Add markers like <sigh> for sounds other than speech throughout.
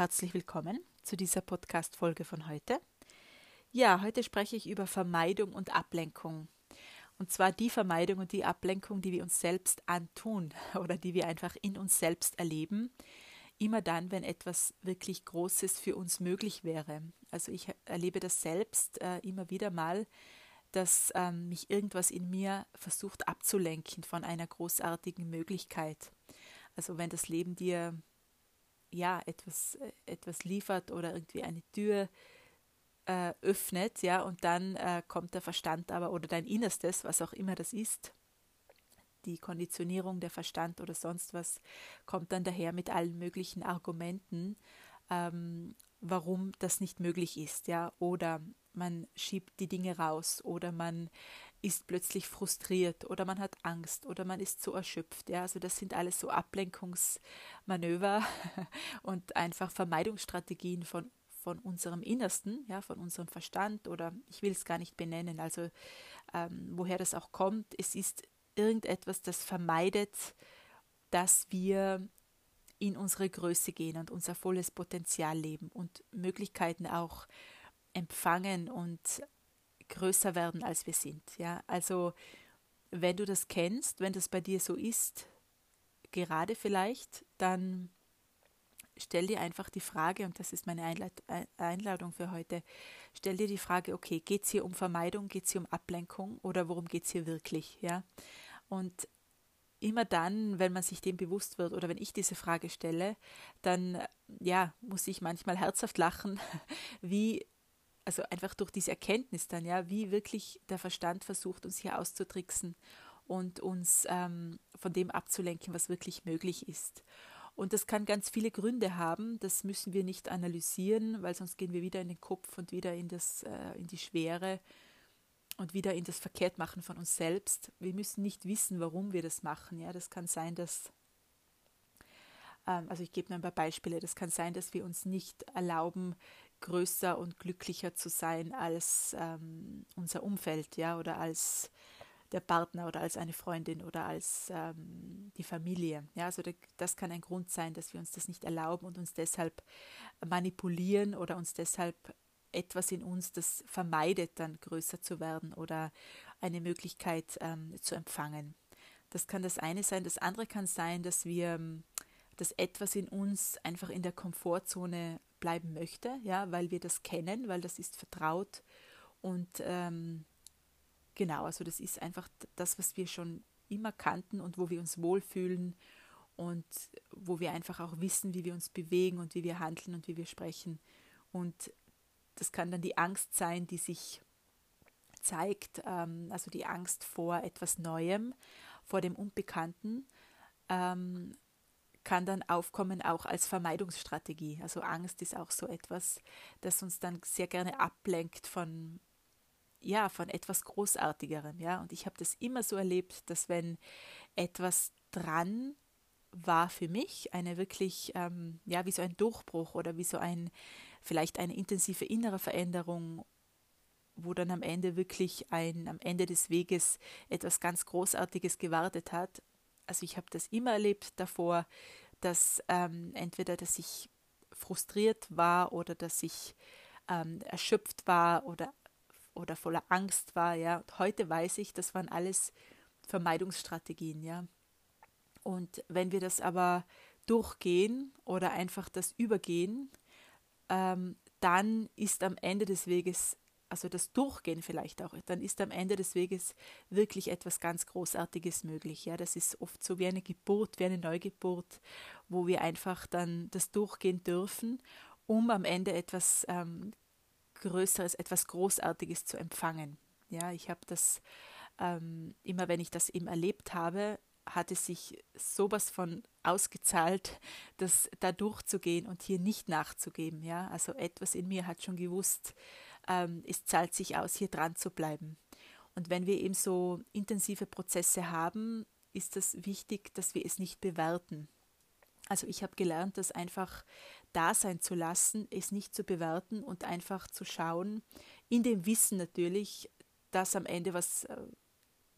herzlich willkommen zu dieser Podcast-Folge von heute. Ja, heute spreche ich über Vermeidung und Ablenkung. Und zwar die Vermeidung und die Ablenkung, die wir uns selbst antun <laughs> oder die wir einfach in uns selbst erleben. Immer dann, wenn etwas wirklich Großes für uns möglich wäre. Also ich erlebe das selbst äh, immer wieder mal, dass ähm, mich irgendwas in mir versucht abzulenken von einer großartigen Möglichkeit. Also wenn das Leben dir ja etwas, äh, etwas liefert oder irgendwie eine Tür äh, öffnet, ja, und dann äh, kommt der Verstand aber oder dein Innerstes, was auch immer das ist, die Konditionierung, der Verstand oder sonst was, kommt dann daher mit allen möglichen Argumenten, ähm, warum das nicht möglich ist, ja, oder man schiebt die Dinge raus oder man ist plötzlich frustriert oder man hat Angst oder man ist so erschöpft. Ja, also das sind alles so Ablenkungsmanöver <laughs> und einfach Vermeidungsstrategien von, von unserem Innersten, ja, von unserem Verstand oder ich will es gar nicht benennen. Also ähm, woher das auch kommt, es ist irgendetwas, das vermeidet, dass wir in unsere Größe gehen und unser volles Potenzial leben und Möglichkeiten auch empfangen und größer werden, als wir sind. Ja, also wenn du das kennst, wenn das bei dir so ist, gerade vielleicht, dann stell dir einfach die Frage, und das ist meine Einladung für heute, stell dir die Frage, okay, geht es hier um Vermeidung, geht es hier um Ablenkung oder worum geht es hier wirklich? Ja? Und immer dann, wenn man sich dem bewusst wird oder wenn ich diese Frage stelle, dann ja, muss ich manchmal herzhaft lachen, <laughs> wie also einfach durch diese Erkenntnis dann, ja, wie wirklich der Verstand versucht, uns hier auszutricksen und uns ähm, von dem abzulenken, was wirklich möglich ist. Und das kann ganz viele Gründe haben, das müssen wir nicht analysieren, weil sonst gehen wir wieder in den Kopf und wieder in, das, äh, in die Schwere und wieder in das Verkehrtmachen von uns selbst. Wir müssen nicht wissen, warum wir das machen. Ja, das kann sein, dass ähm, also ich gebe nur ein paar Beispiele. Das kann sein, dass wir uns nicht erlauben, größer und glücklicher zu sein als ähm, unser Umfeld, ja, oder als der Partner oder als eine Freundin oder als ähm, die Familie. Ja, also das kann ein Grund sein, dass wir uns das nicht erlauben und uns deshalb manipulieren oder uns deshalb etwas in uns, das vermeidet, dann größer zu werden oder eine Möglichkeit ähm, zu empfangen. Das kann das eine sein. Das andere kann sein, dass wir ähm, dass etwas in uns einfach in der Komfortzone bleiben möchte, ja, weil wir das kennen, weil das ist vertraut und ähm, genau, also das ist einfach das, was wir schon immer kannten und wo wir uns wohlfühlen und wo wir einfach auch wissen, wie wir uns bewegen und wie wir handeln und wie wir sprechen. Und das kann dann die Angst sein, die sich zeigt, ähm, also die Angst vor etwas Neuem, vor dem Unbekannten. Ähm, kann dann aufkommen auch als Vermeidungsstrategie. Also Angst ist auch so etwas, das uns dann sehr gerne ablenkt von ja, von etwas Großartigerem, ja. Und ich habe das immer so erlebt, dass wenn etwas dran war für mich, eine wirklich, ähm, ja, wie so ein Durchbruch oder wie so ein, vielleicht eine intensive innere Veränderung, wo dann am Ende wirklich ein, am Ende des Weges etwas ganz Großartiges gewartet hat, also ich habe das immer erlebt davor, dass ähm, entweder, dass ich frustriert war oder dass ich ähm, erschöpft war oder, oder voller Angst war, ja. Und heute weiß ich, das waren alles Vermeidungsstrategien, ja. Und wenn wir das aber durchgehen oder einfach das übergehen, ähm, dann ist am Ende des Weges also das Durchgehen vielleicht auch, dann ist am Ende des Weges wirklich etwas ganz Großartiges möglich. Ja, das ist oft so wie eine Geburt, wie eine Neugeburt, wo wir einfach dann das durchgehen dürfen, um am Ende etwas ähm, Größeres, etwas Großartiges zu empfangen. Ja, ich habe das ähm, immer, wenn ich das eben erlebt habe, hat es sich sowas von ausgezahlt, das da durchzugehen und hier nicht nachzugeben. Ja, also etwas in mir hat schon gewusst, ähm, es zahlt sich aus, hier dran zu bleiben. Und wenn wir eben so intensive Prozesse haben, ist es wichtig, dass wir es nicht bewerten. Also ich habe gelernt, das einfach da sein zu lassen, es nicht zu bewerten und einfach zu schauen, in dem Wissen natürlich, dass am Ende was, äh,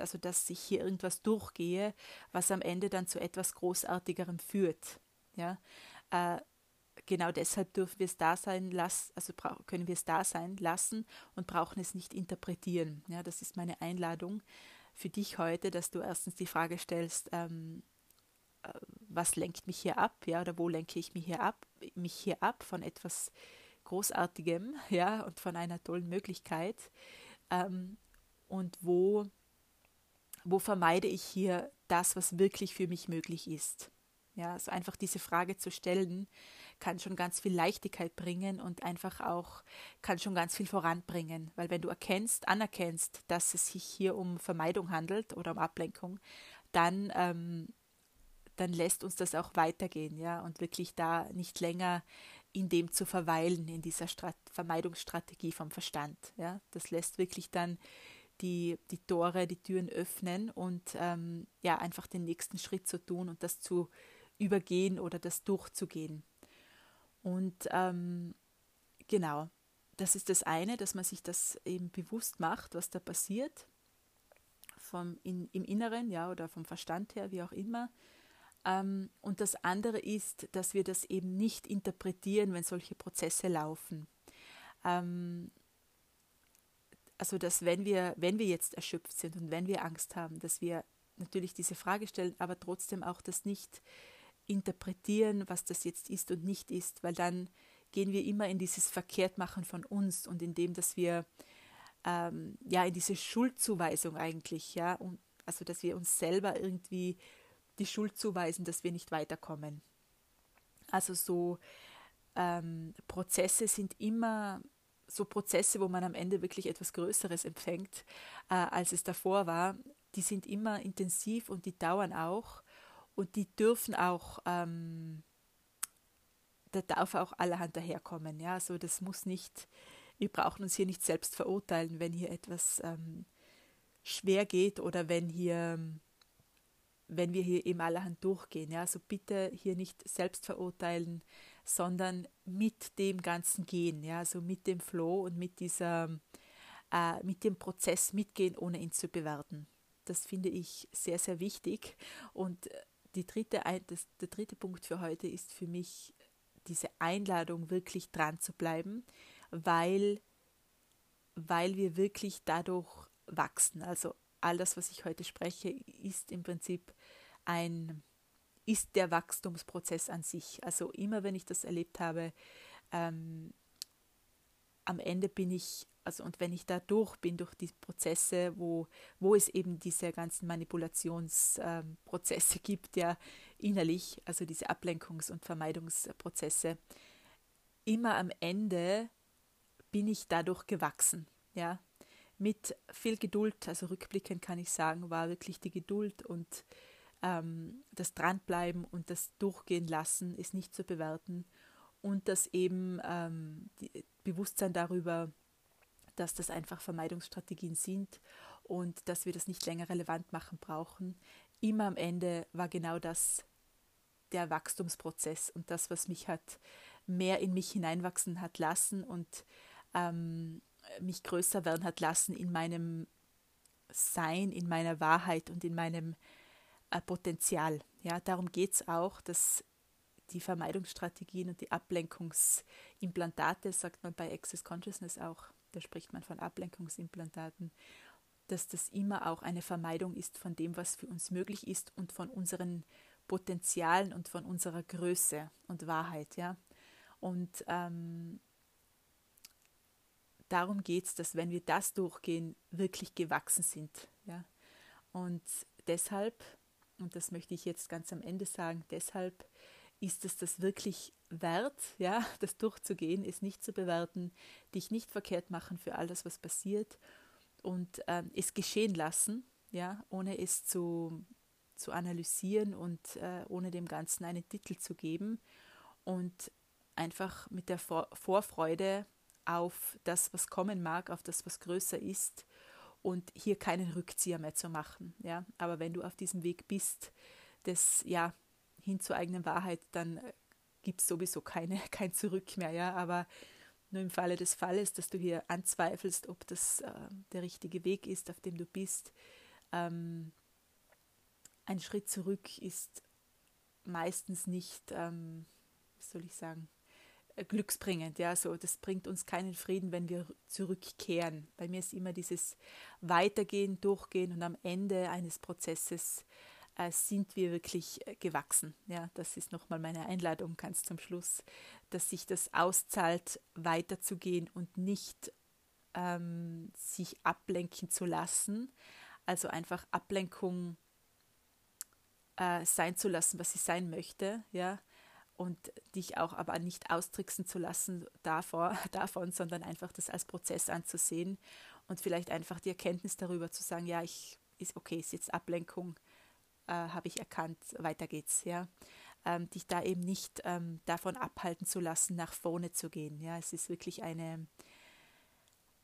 also dass ich hier irgendwas durchgehe, was am Ende dann zu etwas Großartigerem führt. Ja, äh, genau deshalb dürfen wir es da sein lassen, also können wir es da sein lassen und brauchen es nicht interpretieren. Ja, das ist meine Einladung für dich heute, dass du erstens die Frage stellst, ähm, äh, was lenkt mich hier ab, ja, oder wo lenke ich mich hier ab, mich hier ab von etwas Großartigem, ja, und von einer tollen Möglichkeit. Ähm, und wo, wo vermeide ich hier das, was wirklich für mich möglich ist. Ja, also einfach diese Frage zu stellen, kann schon ganz viel Leichtigkeit bringen und einfach auch kann schon ganz viel voranbringen. Weil wenn du erkennst, anerkennst, dass es sich hier um Vermeidung handelt oder um Ablenkung, dann, ähm, dann lässt uns das auch weitergehen, ja, und wirklich da nicht länger in dem zu verweilen, in dieser Strat Vermeidungsstrategie vom Verstand. Ja. Das lässt wirklich dann die, die Tore, die Türen öffnen und ähm, ja, einfach den nächsten Schritt zu tun und das zu übergehen oder das durchzugehen. Und ähm, genau, das ist das eine, dass man sich das eben bewusst macht, was da passiert, vom in, im Inneren, ja, oder vom Verstand her, wie auch immer. Ähm, und das andere ist, dass wir das eben nicht interpretieren, wenn solche Prozesse laufen. Ähm, also dass wenn wir, wenn wir jetzt erschöpft sind und wenn wir Angst haben, dass wir natürlich diese Frage stellen, aber trotzdem auch das nicht interpretieren, was das jetzt ist und nicht ist, weil dann gehen wir immer in dieses Verkehrtmachen von uns und in dem, dass wir ähm, ja in diese Schuldzuweisung eigentlich, ja, und also dass wir uns selber irgendwie die Schuld zuweisen, dass wir nicht weiterkommen. Also so ähm, Prozesse sind immer so Prozesse, wo man am Ende wirklich etwas Größeres empfängt, äh, als es davor war, die sind immer intensiv und die dauern auch und die dürfen auch, ähm, da darf auch allerhand daherkommen. Ja, also das muss nicht, wir brauchen uns hier nicht selbst verurteilen, wenn hier etwas ähm, schwer geht oder wenn hier, wenn wir hier eben allerhand durchgehen. Ja, also bitte hier nicht selbst verurteilen, sondern mit dem Ganzen gehen, ja, also mit dem Flow und mit dieser, äh, mit dem Prozess mitgehen, ohne ihn zu bewerten. Das finde ich sehr, sehr wichtig. Und die dritte, das, der dritte Punkt für heute ist für mich diese Einladung, wirklich dran zu bleiben, weil, weil wir wirklich dadurch wachsen. Also all das, was ich heute spreche, ist im Prinzip ein ist der Wachstumsprozess an sich. Also immer wenn ich das erlebt habe, ähm, am Ende bin ich, also und wenn ich da durch bin, durch die Prozesse, wo, wo es eben diese ganzen Manipulationsprozesse ähm, gibt, ja innerlich, also diese Ablenkungs- und Vermeidungsprozesse, immer am Ende bin ich dadurch gewachsen, ja. Mit viel Geduld, also rückblickend kann ich sagen, war wirklich die Geduld und ähm, das Dranbleiben und das Durchgehen lassen ist nicht zu bewerten und das eben ähm, Bewusstsein darüber, dass das einfach Vermeidungsstrategien sind und dass wir das nicht länger relevant machen brauchen. Immer am Ende war genau das der Wachstumsprozess und das, was mich hat mehr in mich hineinwachsen hat lassen und ähm, mich größer werden hat lassen in meinem Sein, in meiner Wahrheit und in meinem Potenzial. Ja, darum geht es auch, dass die Vermeidungsstrategien und die Ablenkungsimplantate, sagt man bei Access Consciousness auch, da spricht man von Ablenkungsimplantaten, dass das immer auch eine Vermeidung ist von dem, was für uns möglich ist und von unseren Potenzialen und von unserer Größe und Wahrheit. Ja? Und ähm, darum geht es, dass wenn wir das durchgehen, wirklich gewachsen sind. Ja? Und deshalb und das möchte ich jetzt ganz am Ende sagen, deshalb ist es das wirklich wert, ja, <laughs> das durchzugehen, es nicht zu bewerten, dich nicht verkehrt machen für all das, was passiert und ähm, es geschehen lassen, ja, ohne es zu, zu analysieren und äh, ohne dem Ganzen einen Titel zu geben und einfach mit der Vor Vorfreude auf das, was kommen mag, auf das, was größer ist und hier keinen Rückzieher mehr zu machen. Ja? Aber wenn du auf diesem Weg bist, das ja hin zur eigenen Wahrheit, dann äh, gibt es sowieso keine, <laughs> kein Zurück mehr. Ja? Aber nur im Falle des Falles, dass du hier anzweifelst, ob das äh, der richtige Weg ist, auf dem du bist, ähm, ein Schritt zurück ist meistens nicht, ähm, wie soll ich sagen, glücksbringend, ja, so das bringt uns keinen Frieden, wenn wir zurückkehren. Bei mir ist immer dieses Weitergehen, Durchgehen und am Ende eines Prozesses äh, sind wir wirklich äh, gewachsen. Ja, das ist nochmal meine Einladung ganz zum Schluss, dass sich das auszahlt, weiterzugehen und nicht ähm, sich ablenken zu lassen. Also einfach Ablenkung äh, sein zu lassen, was sie sein möchte, ja, und dich auch aber nicht austricksen zu lassen davor, <laughs> davon, sondern einfach das als Prozess anzusehen und vielleicht einfach die Erkenntnis darüber zu sagen, ja, ich ist okay, ist jetzt Ablenkung, äh, habe ich erkannt, weiter geht's, ja. Ähm, dich da eben nicht ähm, davon abhalten zu lassen, nach vorne zu gehen. Ja, es ist wirklich eine,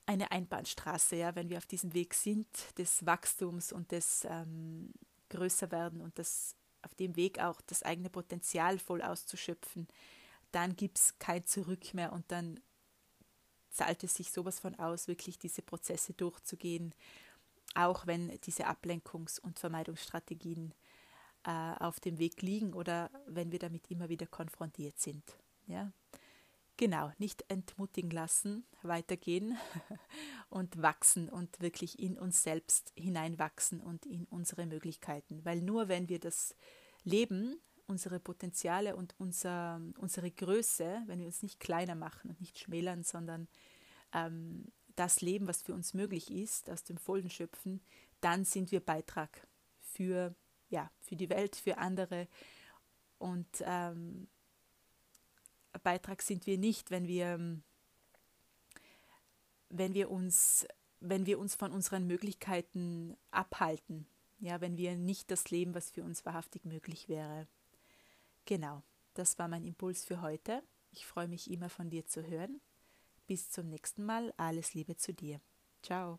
eine Einbahnstraße, ja, wenn wir auf diesem Weg sind des Wachstums und des ähm, Größerwerden und das auf dem Weg auch das eigene Potenzial voll auszuschöpfen, dann gibt es kein Zurück mehr und dann zahlt es sich sowas von aus, wirklich diese Prozesse durchzugehen, auch wenn diese Ablenkungs- und Vermeidungsstrategien äh, auf dem Weg liegen oder wenn wir damit immer wieder konfrontiert sind. Ja? Genau, nicht entmutigen lassen, weitergehen <laughs> und wachsen und wirklich in uns selbst hineinwachsen und in unsere Möglichkeiten. Weil nur wenn wir das Leben, unsere Potenziale und unser, unsere Größe, wenn wir uns nicht kleiner machen und nicht schmälern, sondern ähm, das Leben, was für uns möglich ist, aus dem Vollen schöpfen, dann sind wir Beitrag für, ja, für die Welt, für andere. Und ähm, Beitrag sind wir nicht, wenn wir, ähm, wenn wir uns, wenn wir uns von unseren Möglichkeiten abhalten. Ja, wenn wir nicht das leben, was für uns wahrhaftig möglich wäre. Genau, das war mein Impuls für heute. Ich freue mich immer von dir zu hören. Bis zum nächsten Mal. Alles Liebe zu dir. Ciao.